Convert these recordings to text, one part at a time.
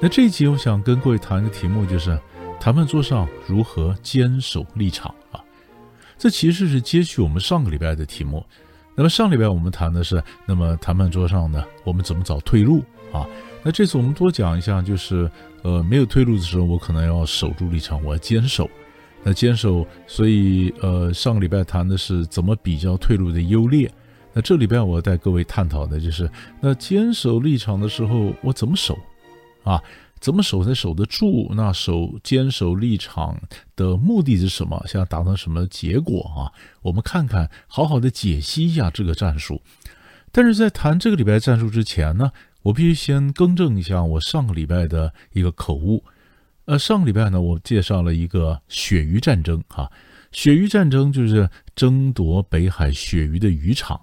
那这一集我想跟各位谈一个题目就是谈判桌上如何坚守立场啊。这其实是接续我们上个礼拜的题目。那么上礼拜我们谈的是，那么谈判桌上呢，我们怎么找退路啊？那这次我们多讲一下，就是呃，没有退路的时候，我可能要守住立场，我要坚守。那坚守，所以呃，上个礼拜谈的是怎么比较退路的优劣。那这礼拜我要带各位探讨的就是，那坚守立场的时候，我怎么守啊？怎么守才守得住？那守坚守立场的目的是什么？想要达到什么结果啊？我们看看，好好的解析一下这个战术。但是在谈这个礼拜战术之前呢，我必须先更正一下我上个礼拜的一个口误。呃，上个礼拜呢，我介绍了一个鳕鱼战争，哈，鳕鱼战争就是争夺北海鳕鱼的渔场。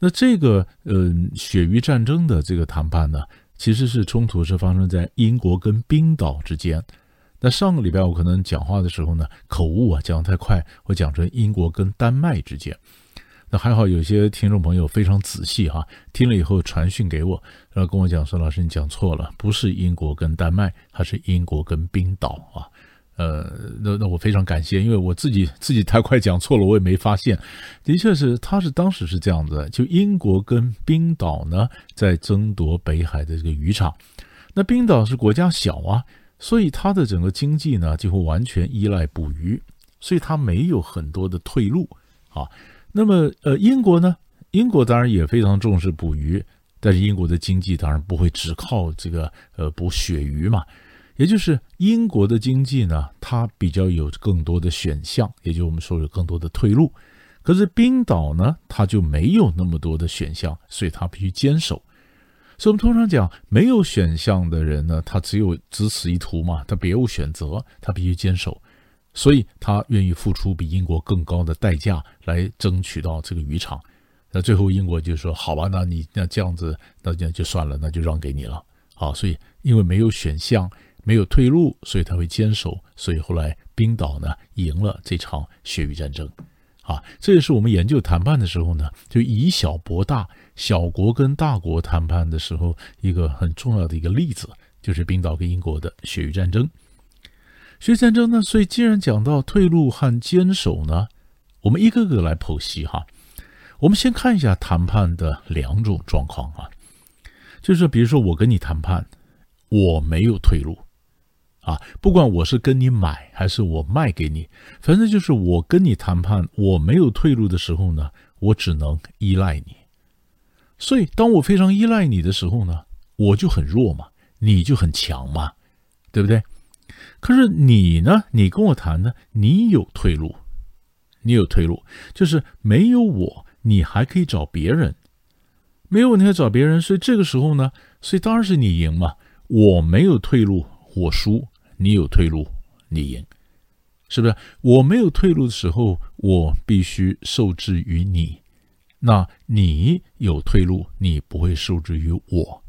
那这个，嗯、鳕鱼战争的这个谈判呢，其实是冲突是发生在英国跟冰岛之间。那上个礼拜我可能讲话的时候呢，口误啊，讲得太快，我讲成英国跟丹麦之间。那还好，有些听众朋友非常仔细哈，听了以后传讯给我，然后跟我讲说：“老师，你讲错了，不是英国跟丹麦，它是英国跟冰岛啊。”呃，那那我非常感谢，因为我自己自己太快讲错了，我也没发现。的确是，他是当时是这样子，就英国跟冰岛呢在争夺北海的这个渔场。那冰岛是国家小啊，所以它的整个经济呢几乎完全依赖捕鱼，所以它没有很多的退路啊。那么，呃，英国呢？英国当然也非常重视捕鱼，但是英国的经济当然不会只靠这个呃捕鳕鱼嘛。也就是英国的经济呢，它比较有更多的选项，也就我们说有更多的退路。可是冰岛呢，它就没有那么多的选项，所以它必须坚守。所以我们通常讲，没有选项的人呢，他只有只此一途嘛，他别无选择，他必须坚守。所以他愿意付出比英国更高的代价来争取到这个渔场，那最后英国就说：“好吧，那你那这样子，那就就算了，那就让给你了。”好，所以因为没有选项，没有退路，所以他会坚守。所以后来冰岛呢赢了这场鳕鱼战争。啊，这也是我们研究谈判的时候呢，就以小博大，小国跟大国谈判的时候一个很重要的一个例子，就是冰岛跟英国的鳕鱼战争。鳕鱼战争呢，所以既然讲到退路和坚守呢，我们一个个来剖析哈。我们先看一下谈判的两种状况啊，就是比如说我跟你谈判，我没有退路啊，不管我是跟你买还是我卖给你，反正就是我跟你谈判，我没有退路的时候呢，我只能依赖你。所以当我非常依赖你的时候呢，我就很弱嘛，你就很强嘛，对不对？可是你呢？你跟我谈呢？你有退路，你有退路，就是没有我，你还可以找别人，没有你还找别人，所以这个时候呢，所以当然是你赢嘛。我没有退路，我输；你有退路，你赢，是不是？我没有退路的时候，我必须受制于你；那你有退路，你不会受制于我。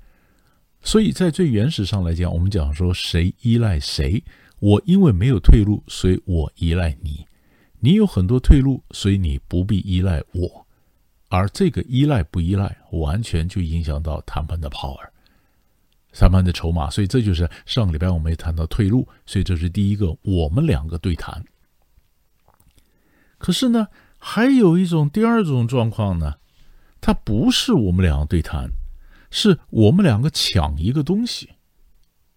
所以在最原始上来讲，我们讲说谁依赖谁。我因为没有退路，所以我依赖你；你有很多退路，所以你不必依赖我。而这个依赖不依赖，完全就影响到谈判的 power，谈判的筹码。所以这就是上个礼拜我们也谈到退路，所以这是第一个，我们两个对谈。可是呢，还有一种第二种状况呢，它不是我们两个对谈，是我们两个抢一个东西。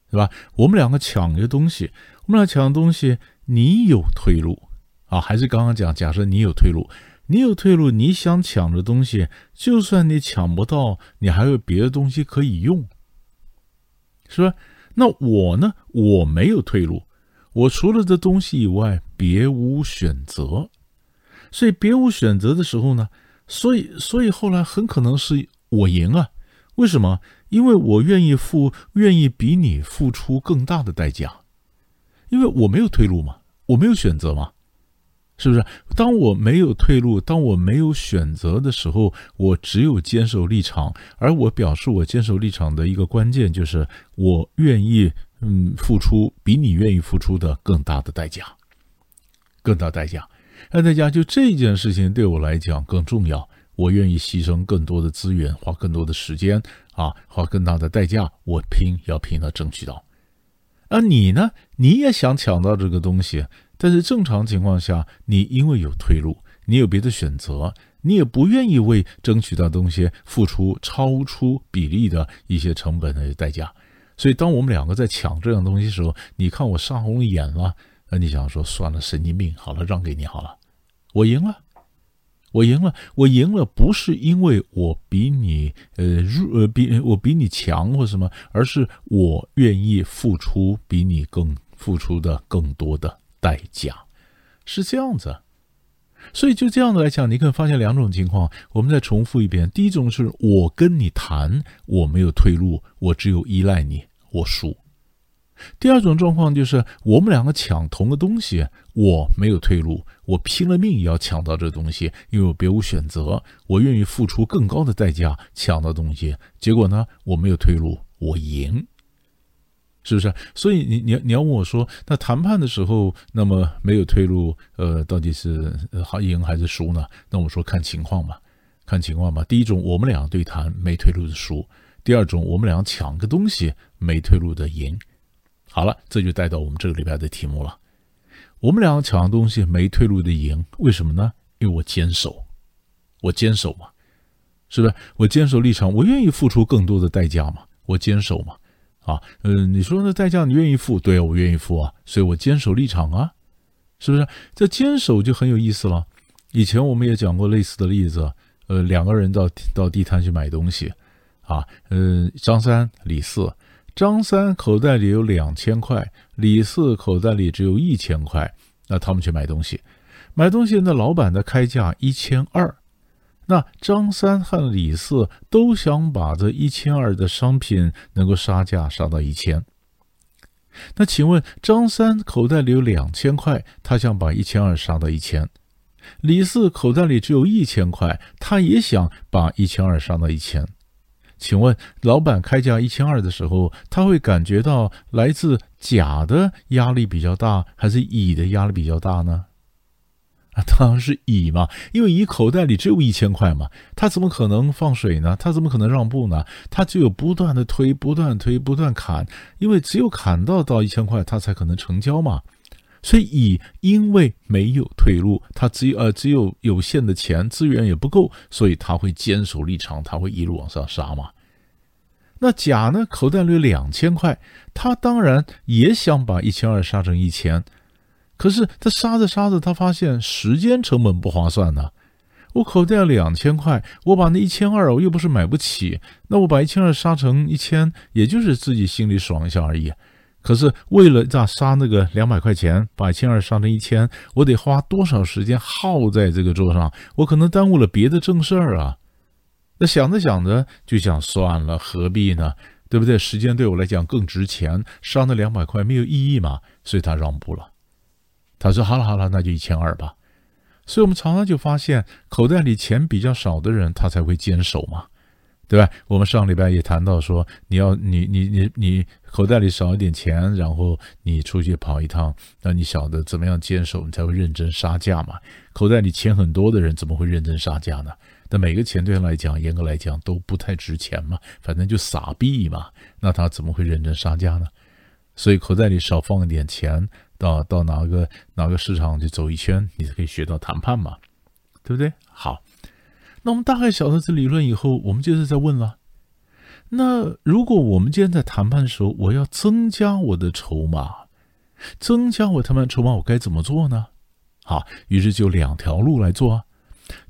对吧？我们两个抢一个东西，我们俩抢的东西，你有退路啊？还是刚刚讲，假设你有退路，你有退路，你想抢的东西，就算你抢不到，你还有别的东西可以用，是吧？那我呢？我没有退路，我除了这东西以外，别无选择。所以别无选择的时候呢，所以所以后来很可能是我赢啊。为什么？因为我愿意付，愿意比你付出更大的代价，因为我没有退路嘛，我没有选择嘛，是不是？当我没有退路，当我没有选择的时候，我只有坚守立场。而我表示我坚守立场的一个关键，就是我愿意，嗯，付出比你愿意付出的更大的代价，更大代价。那代价就这件事情对我来讲更重要。我愿意牺牲更多的资源，花更多的时间啊，花更大的代价，我拼要拼到争取到。而你呢？你也想抢到这个东西，但是正常情况下，你因为有退路，你有别的选择，你也不愿意为争取到东西付出超出比例的一些成本的代价。所以，当我们两个在抢这样东西的时候，你看我杀红了眼了，那你想说算了，神经病，好了，让给你好了，我赢了。我赢了，我赢了，不是因为我比你呃弱呃比我比你强或什么，而是我愿意付出比你更付出的更多的代价，是这样子。所以就这样的来讲，你可以发现两种情况。我们再重复一遍：第一种是我跟你谈，我没有退路，我只有依赖你，我输。第二种状况就是我们两个抢同个东西，我没有退路，我拼了命也要抢到这东西，因为我别无选择，我愿意付出更高的代价抢到东西。结果呢，我没有退路，我赢，是不是？所以你你你要问我说，那谈判的时候，那么没有退路，呃，到底是好赢还是输呢？那我说看情况嘛，看情况嘛。第一种，我们俩对谈没退路的输；第二种，我们俩抢个东西没退路的赢。好了，这就带到我们这个礼拜的题目了。我们俩抢的东西没退路的赢，为什么呢？因为我坚守，我坚守嘛，是不是？我坚守立场，我愿意付出更多的代价嘛，我坚守嘛。啊，嗯，你说那代价你愿意付？对，我愿意付啊，所以我坚守立场啊，是不是？这坚守就很有意思了。以前我们也讲过类似的例子，呃，两个人到到地摊去买东西，啊，嗯，张三李四。张三口袋里有两千块，李四口袋里只有一千块。那他们去买东西，买东西那老板的开价一千二，那张三和李四都想把这一千二的商品能够杀价杀到一千。那请问张三口袋里有两千块，他想把一千二杀到一千；李四口袋里只有一千块，他也想把一千二杀到一千。请问，老板开价一千二的时候，他会感觉到来自甲的压力比较大，还是乙的压力比较大呢？啊，当然是乙嘛，因为乙口袋里只有一千块嘛，他怎么可能放水呢？他怎么可能让步呢？他只有不断的推，不断推，不断砍，因为只有砍到到一千块，他才可能成交嘛。所以乙因为没有退路，他只有呃只有有限的钱，资源也不够，所以他会坚守立场，他会一路往上杀嘛。那甲呢，口袋里有两千块，他当然也想把一千二杀成一千，可是他杀着杀着，他发现时间成本不划算呢。我口袋两千块，我把那一千二我又不是买不起，那我把一千二杀成一千，也就是自己心里爽一下而已。可是为了咋杀那个两百块钱，把一千二杀成一千，我得花多少时间耗在这个桌上？我可能耽误了别的正事儿啊。那想着想着就想算了，何必呢？对不对？时间对我来讲更值钱，杀那两百块没有意义嘛。所以他让步了。他说：“好了好了，那就一千二吧。”所以我们常常就发现，口袋里钱比较少的人，他才会坚守嘛。对吧？我们上礼拜也谈到说，你要你你你你口袋里少一点钱，然后你出去跑一趟，那你晓得怎么样坚守，你才会认真杀价嘛。口袋里钱很多的人怎么会认真杀价呢？那每个钱对他来讲，严格来讲都不太值钱嘛，反正就撒币嘛。那他怎么会认真杀价呢？所以口袋里少放一点钱，到到哪个哪个市场去走一圈，你才可以学到谈判嘛，对不对？好。那我们大概晓得这理论以后，我们接着再问了。那如果我们今天在谈判的时候，我要增加我的筹码，增加我谈判筹码，我该怎么做呢？好，于是就两条路来做啊。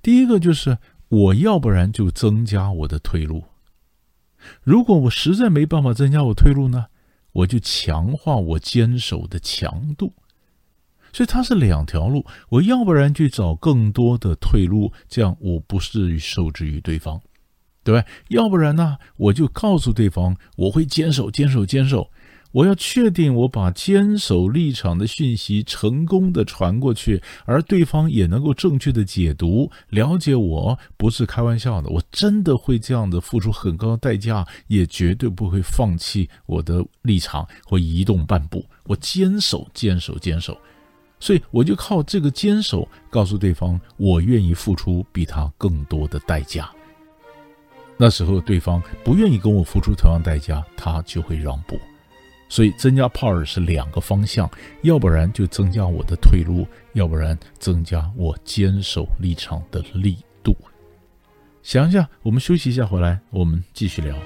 第一个就是我要不然就增加我的退路。如果我实在没办法增加我退路呢，我就强化我坚守的强度。所以它是两条路，我要不然去找更多的退路，这样我不至于受制于对方。对吧？要不然呢，我就告诉对方，我会坚守、坚守、坚守。我要确定我把坚守立场的讯息成功的传过去，而对方也能够正确的解读、了解我不是开玩笑的，我真的会这样的付出很高的代价，也绝对不会放弃我的立场或移动半步。我坚守、坚守、坚守，所以我就靠这个坚守告诉对方，我愿意付出比他更多的代价。那时候对方不愿意跟我付出同样代价，他就会让步。所以增加 power 是两个方向，要不然就增加我的退路，要不然增加我坚守立场的力度。想一下，我们休息一下，回来我们继续聊。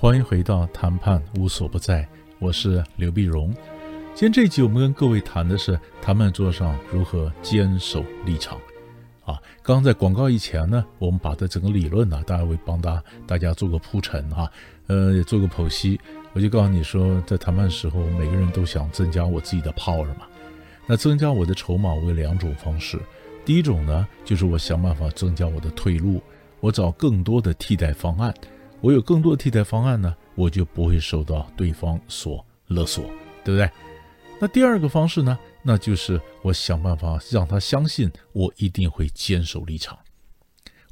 欢迎回到谈判无所不在，我是刘碧荣。今天这一集我们跟各位谈的是谈判桌上如何坚守立场。啊，刚在广告以前呢，我们把这整个理论呢，大家会帮大大家做个铺陈啊，呃，也做个剖析。我就告诉你说，在谈判的时候，每个人都想增加我自己的 power 嘛。那增加我的筹码，我有两种方式。第一种呢，就是我想办法增加我的退路，我找更多的替代方案。我有更多的替代方案呢，我就不会受到对方所勒索，对不对？那第二个方式呢，那就是我想办法让他相信我一定会坚守立场，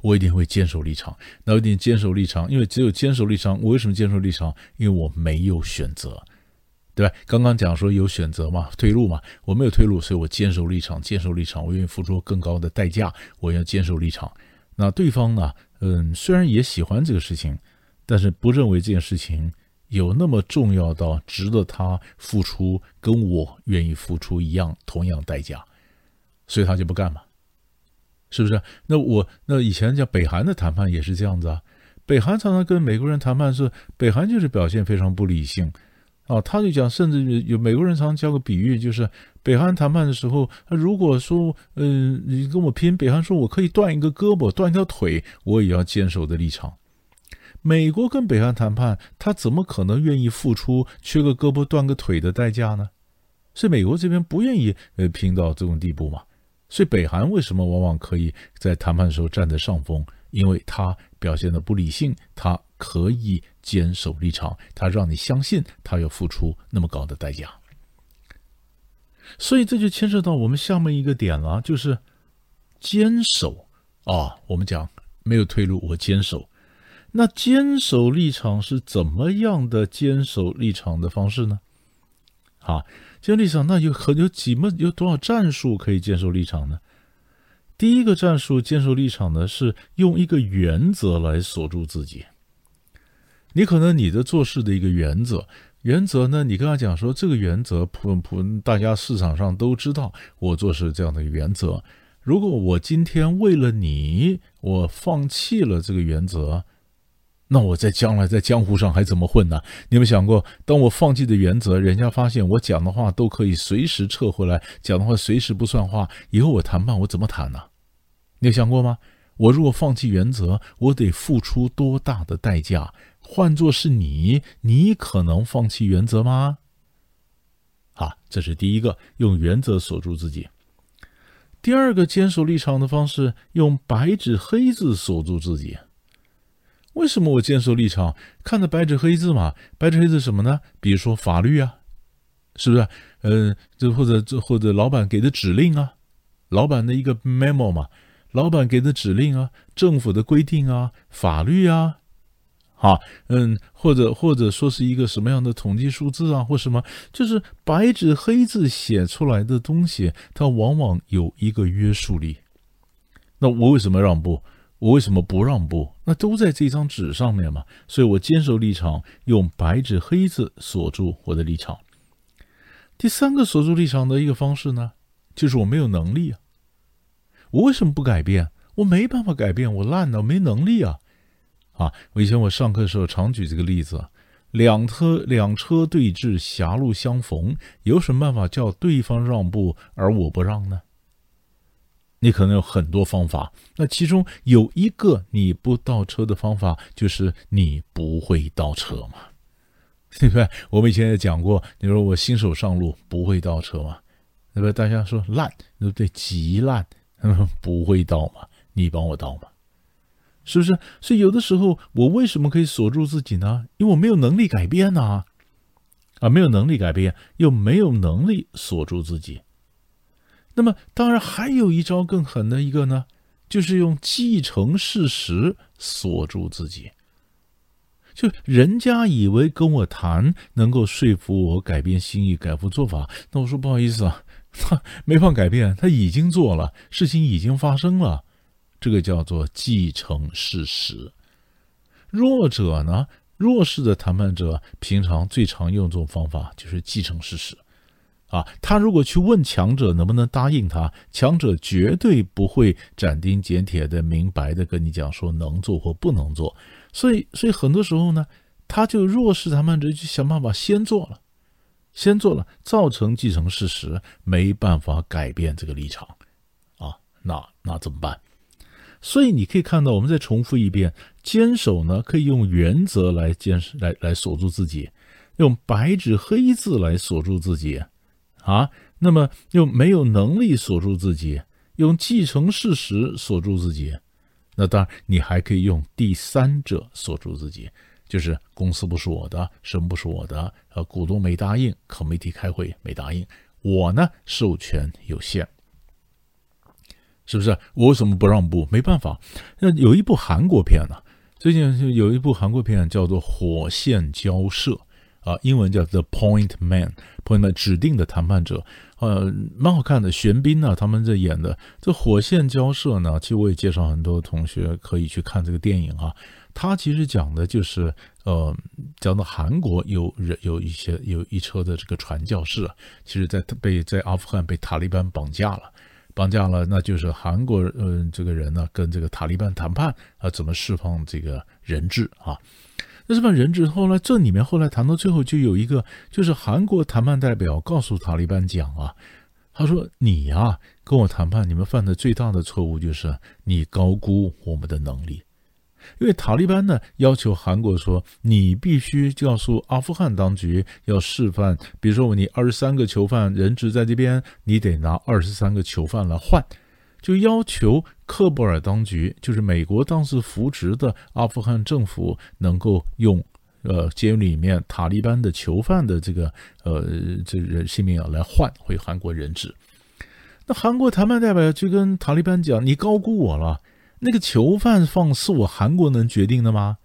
我一定会坚守立场。那我一定坚守立场，因为只有坚守立场，我为什么坚守立场？因为我没有选择，对吧？刚刚讲说有选择嘛，退路嘛，我没有退路，所以我坚守立场，坚守立场，我愿意付出更高的代价，我要坚守立场。那对方呢，嗯，虽然也喜欢这个事情。但是不认为这件事情有那么重要到值得他付出跟我愿意付出一样同样代价，所以他就不干嘛，是不是？那我那以前讲北韩的谈判也是这样子啊，北韩常常跟美国人谈判是北韩就是表现非常不理性啊，他就讲，甚至有美国人常常教个比喻，就是北韩谈判的时候，如果说嗯、你跟我拼，北韩说我可以断一个胳膊断一条腿，我也要坚守的立场。美国跟北韩谈判，他怎么可能愿意付出缺个胳膊断个腿的代价呢？是美国这边不愿意呃拼到这种地步嘛？所以北韩为什么往往可以在谈判的时候占得上风？因为他表现的不理性，他可以坚守立场，他让你相信他要付出那么高的代价。所以这就牵涉到我们下面一个点了，就是坚守啊。我们讲没有退路，我坚守。那坚守立场是怎么样的坚守立场的方式呢？好，坚守立场那有很有几么有多少战术可以坚守立场呢？第一个战术坚守立场呢，是用一个原则来锁住自己。你可能你的做事的一个原则，原则呢，你跟他讲说这个原则普普大家市场上都知道，我做事这样的原则。如果我今天为了你，我放弃了这个原则。那我在将来在江湖上还怎么混呢？你有没有想过，当我放弃的原则，人家发现我讲的话都可以随时撤回来，讲的话随时不算话，以后我谈判我怎么谈呢？你有想过吗？我如果放弃原则，我得付出多大的代价？换作是你，你可能放弃原则吗？好，这是第一个，用原则锁住自己。第二个坚守立场的方式，用白纸黑字锁住自己。为什么我坚守立场？看着白纸黑字嘛，白纸黑字什么呢？比如说法律啊，是不是？嗯，这或者这或者老板给的指令啊，老板的一个 memo 嘛，老板给的指令啊，政府的规定啊，法律啊，好，嗯，或者或者说是一个什么样的统计数字啊，或什么，就是白纸黑字写出来的东西，它往往有一个约束力。那我为什么让步？我为什么不让步？那都在这张纸上面嘛，所以我坚守立场，用白纸黑字锁住我的立场。第三个锁住立场的一个方式呢，就是我没有能力啊。我为什么不改变？我没办法改变，我烂了，我没能力啊。啊，我以前我上课的时候常举这个例子，两车两车对峙，狭路相逢，有什么办法叫对方让步而我不让呢？你可能有很多方法，那其中有一个你不倒车的方法，就是你不会倒车嘛，对不对？我们以前也讲过，你说我新手上路不会倒车嘛，对不对？大家说烂，对不对？极烂，不会倒嘛，你帮我倒嘛。是不是？所以有的时候，我为什么可以锁住自己呢？因为我没有能力改变呐，啊，没有能力改变，又没有能力锁住自己。那么，当然还有一招更狠的一个呢，就是用既成事实锁住自己。就人家以为跟我谈能够说服我改变心意、改变做法，那我说不好意思啊，他 没法改变，他已经做了，事情已经发生了。这个叫做既成事实。弱者呢，弱势的谈判者平常最常用这种方法，就是既成事实。啊，他如果去问强者能不能答应他，强者绝对不会斩钉截铁的、明白的跟你讲说能做或不能做。所以，所以很多时候呢，他就弱势谈判者就想办法先做了，先做了，造成既成事实，没办法改变这个立场。啊，那那怎么办？所以你可以看到，我们再重复一遍：坚守呢，可以用原则来坚守，来来锁住自己；用白纸黑字来锁住自己，啊，那么用没有能力锁住自己，用既成事实锁住自己。那当然，你还可以用第三者锁住自己，就是公司不是我的，什么不是我的，呃，股东没答应可媒体开会没答应，我呢授权有限。是不是？我为什么不让步？没办法。那有一部韩国片呢、最近有一部韩国片叫做《火线交涉》啊，英文叫《The Point Man》，Point Man 指定的谈判者，呃，蛮好看的。玄彬呢，他们在演的这《火线交涉》呢，其实我也介绍很多同学可以去看这个电影啊。他其实讲的就是，呃，讲到韩国有人有一些有一车的这个传教士，其实在被在阿富汗被塔利班绑架了。绑架了，那就是韩国嗯、这个人呢，跟这个塔利班谈判啊，怎么释放这个人质啊？那释放人质后来，这里面后来谈到最后，就有一个就是韩国谈判代表告诉塔利班讲啊，他说你呀、啊，跟我谈判，你们犯的最大的错误就是你高估我们的能力。因为塔利班呢要求韩国说，你必须告诉阿富汗当局要示范，比如说你二十三个囚犯人质在这边，你得拿二十三个囚犯来换，就要求克布尔当局，就是美国当时扶植的阿富汗政府，能够用呃监狱里面塔利班的囚犯的这个呃这人性命啊来换回韩国人质。那韩国谈判代表就跟塔利班讲，你高估我了。那个囚犯放是我韩国能决定的吗？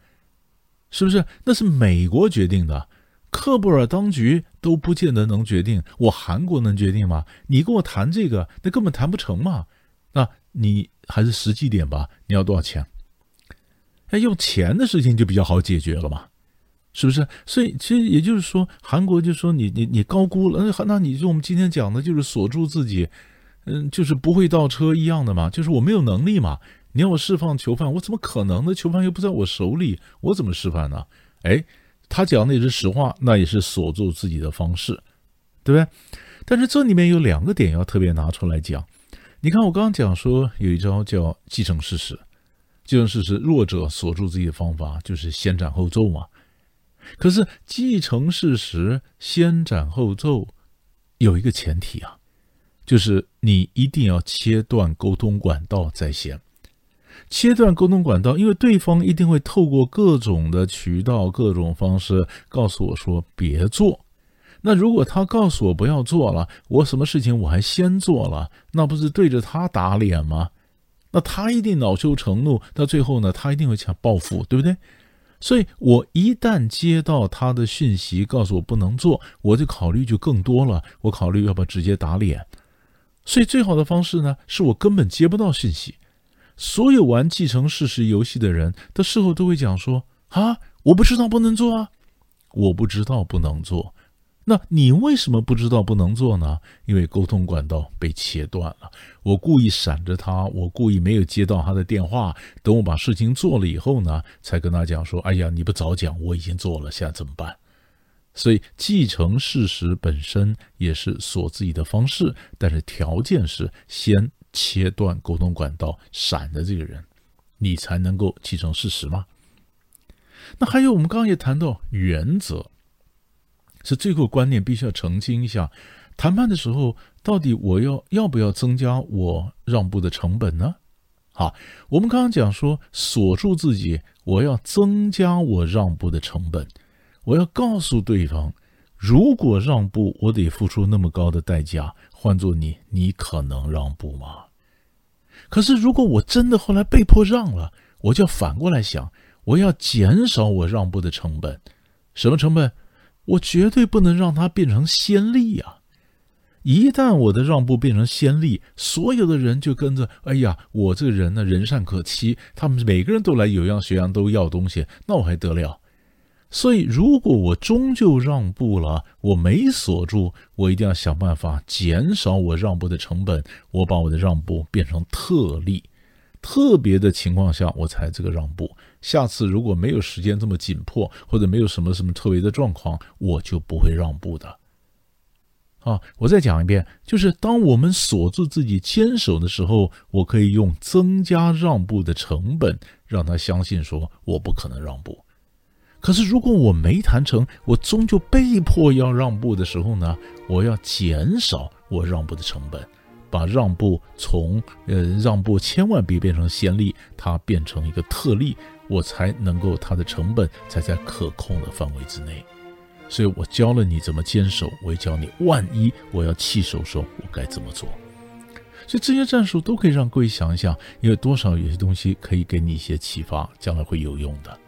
是不是？那是美国决定的，克布尔当局都不见得能决定，我韩国能决定吗？你跟我谈这个，那根本谈不成嘛。那你还是实际点吧，你要多少钱？哎，用钱的事情就比较好解决了嘛，是不是？所以其实也就是说，韩国就说你你你高估了，那那你就我们今天讲的就是锁住自己，嗯，就是不会倒车一样的嘛，就是我没有能力嘛。你要我释放囚犯，我怎么可能呢？囚犯又不在我手里，我怎么释放呢？哎，他讲的也是实话，那也是锁住自己的方式，对不对？但是这里面有两个点要特别拿出来讲。你看，我刚刚讲说有一招叫既成事实，既成事实，弱者锁住自己的方法就是先斩后奏嘛。可是既成事实，先斩后奏有一个前提啊，就是你一定要切断沟通管道在先。切断沟通管道，因为对方一定会透过各种的渠道、各种方式告诉我说别做。那如果他告诉我不要做了，我什么事情我还先做了，那不是对着他打脸吗？那他一定恼羞成怒，到最后呢，他一定会想报复，对不对？所以我一旦接到他的讯息，告诉我不能做，我就考虑就更多了。我考虑要不要直接打脸。所以最好的方式呢，是我根本接不到讯息。所有玩既成事实游戏的人他事后都会讲说：“啊，我不知道不能做啊，我不知道不能做。”那你为什么不知道不能做呢？因为沟通管道被切断了。我故意闪着他，我故意没有接到他的电话。等我把事情做了以后呢，才跟他讲说：“哎呀，你不早讲，我已经做了，现在怎么办？”所以继承事实本身也是锁自己的方式，但是条件是先切断沟通管道，闪的这个人，你才能够继承事实吗？那还有，我们刚刚也谈到原则。是这个观念必须要澄清一下，谈判的时候到底我要要不要增加我让步的成本呢？好，我们刚刚讲说锁住自己，我要增加我让步的成本，我要告诉对方，如果让步，我得付出那么高的代价。换做你，你可能让步吗？可是如果我真的后来被迫让了，我就要反过来想，我要减少我让步的成本，什么成本？我绝对不能让它变成先例呀！一旦我的让步变成先例，所有的人就跟着，哎呀，我这个人呢，人善可欺，他们每个人都来有样学样，都要东西，那我还得了？所以，如果我终究让步了，我没锁住，我一定要想办法减少我让步的成本，我把我的让步变成特例。特别的情况下，我才这个让步。下次如果没有时间这么紧迫，或者没有什么什么特别的状况，我就不会让步的。啊，我再讲一遍，就是当我们锁住自己坚守的时候，我可以用增加让步的成本，让他相信说我不可能让步。可是如果我没谈成，我终究被迫要让步的时候呢，我要减少我让步的成本。把让步从呃让步千万别变成先例，它变成一个特例，我才能够它的成本才在可控的范围之内。所以我教了你怎么坚守，我也教你万一我要弃守说，我该怎么做。所以这些战术都可以让各位想一想，因为多少有些东西可以给你一些启发，将来会有用的。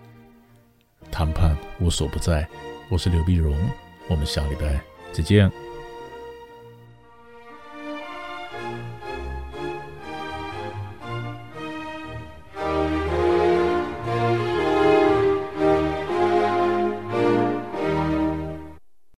谈判无所不在，我是刘必荣，我们下礼拜再见。